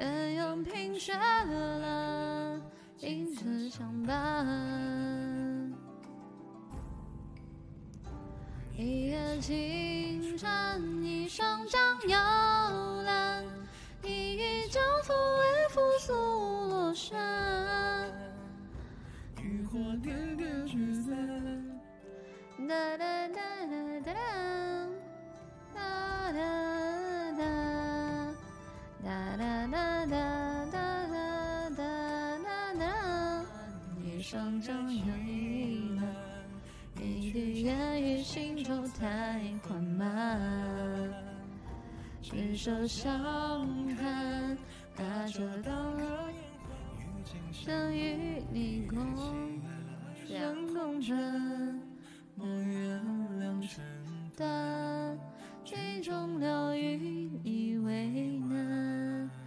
也用冰雪了，影子相伴。一夜清晨，一上将摇篮，一一交错为复苏落山。渔火点点聚散。哒哒哒哒哒哒哒哒哒，一双睁一已冷，一滴言语行中太缓慢。执手相看，大车道路，想与你共相共枕，梦愿两成单。